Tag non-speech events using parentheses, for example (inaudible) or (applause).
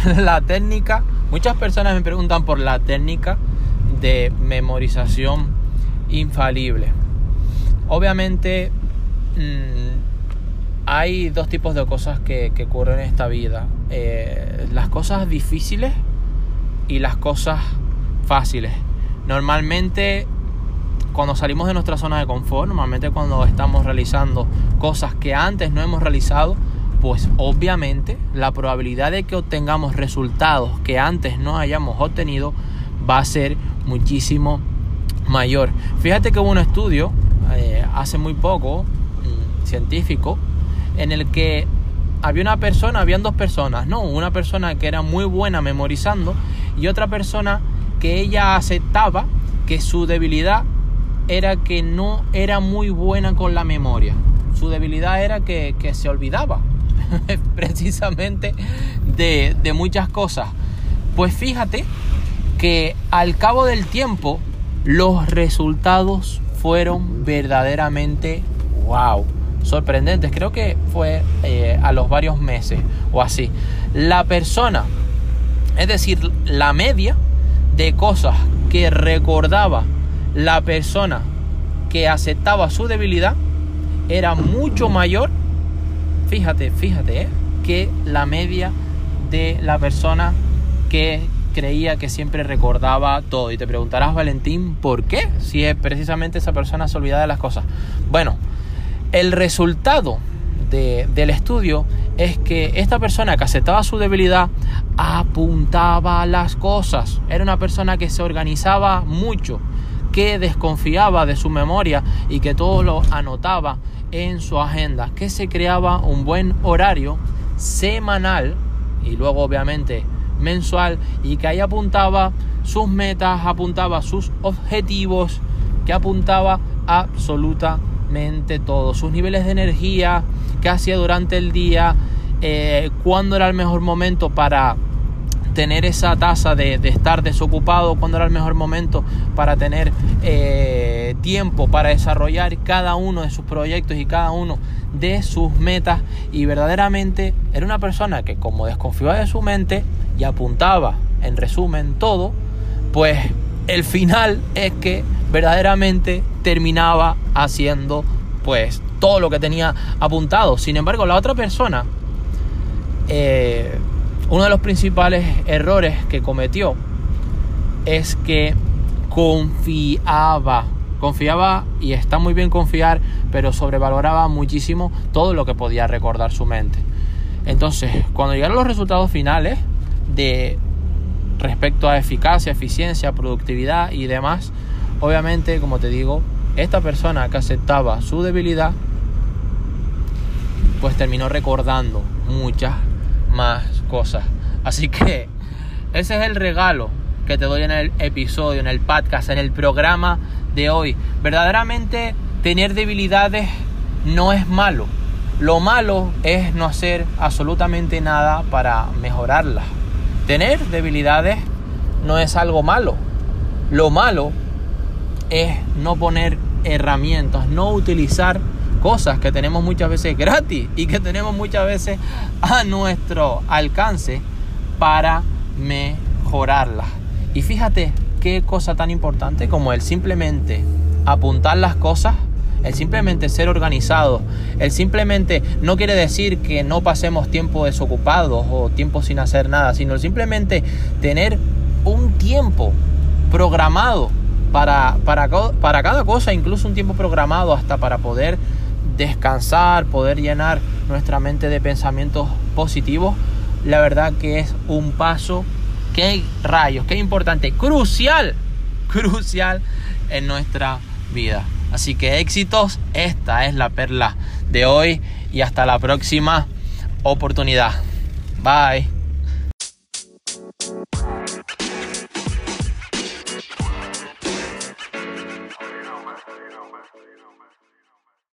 (laughs) la técnica, muchas personas me preguntan por la técnica de memorización infalible. Obviamente mm, hay dos tipos de cosas que, ocurren en esta vida. Eh, las cosas difíciles y las cosas fáciles. Normalmente cuando salimos de nuestra zona de confort, normalmente cuando estamos realizando cosas que antes no hemos realizado, pues obviamente la probabilidad de que obtengamos resultados que antes no hayamos obtenido va a ser muchísimo mayor. Fíjate que hubo un estudio eh, hace muy poco, mm, científico, en el que había una persona, habían dos personas, ¿no? Una persona que era muy buena memorizando y otra persona que ella aceptaba que su debilidad era que no era muy buena con la memoria. Su debilidad era que, que se olvidaba (laughs) precisamente de, de muchas cosas. Pues fíjate que al cabo del tiempo los resultados fueron verdaderamente wow, sorprendentes. Creo que fue eh, a los varios meses o así. La persona, es decir, la media de cosas que recordaba la persona que aceptaba su debilidad era mucho mayor fíjate, fíjate, ¿eh? que la media de la persona que creía que siempre recordaba todo. Y te preguntarás, Valentín, ¿por qué? Si es precisamente esa persona se olvidaba de las cosas. Bueno, el resultado del estudio es que esta persona que aceptaba su debilidad apuntaba las cosas. Era una persona que se organizaba mucho, que desconfiaba de su memoria y que todo lo anotaba en su agenda, que se creaba un buen horario semanal y luego obviamente mensual y que ahí apuntaba sus metas, apuntaba sus objetivos, que apuntaba absolutamente todo, sus niveles de energía, que hacía durante el día, eh, cuándo era el mejor momento para tener esa tasa de, estar desocupado, cuando era el mejor momento para tener eh, tiempo para desarrollar cada uno de sus proyectos y cada uno de sus metas. Y verdaderamente era una persona que como desconfiaba de su mente y apuntaba en resumen todo, pues el final es que verdaderamente terminaba haciendo pues todo lo que tenía apuntado. Sin embargo, la otra persona eh, uno de los principales errores que cometió es que confiaba, confiaba y está muy bien confiar, pero sobrevaloraba muchísimo todo lo que podía recordar su mente. Entonces, cuando llegaron los resultados finales de respecto a eficacia, eficiencia, productividad y demás, obviamente, como te digo, esta persona que aceptaba su debilidad, pues terminó recordando muchas más cosas. Así que ese es el regalo que te doy en el episodio, en el podcast, en el programa de hoy. Verdaderamente tener debilidades no es malo. Lo malo es no hacer absolutamente nada para mejorarlas. Tener debilidades no es algo malo. Lo malo es no poner herramientas, no utilizar cosas que tenemos muchas veces gratis y que tenemos muchas veces a nuestro alcance para mejorarlas. Y fíjate qué cosa tan importante como el simplemente apuntar las cosas, el simplemente ser organizado, el simplemente no quiere decir que no pasemos tiempo desocupados o tiempo sin hacer nada, sino simplemente tener un tiempo programado para, para, para cada cosa, incluso un tiempo programado hasta para poder descansar, poder llenar nuestra mente de pensamientos positivos, la verdad que es un paso, que rayos, que importante, crucial, (laughs) crucial en nuestra vida. Así que éxitos, esta es la perla de hoy y hasta la próxima oportunidad. Bye.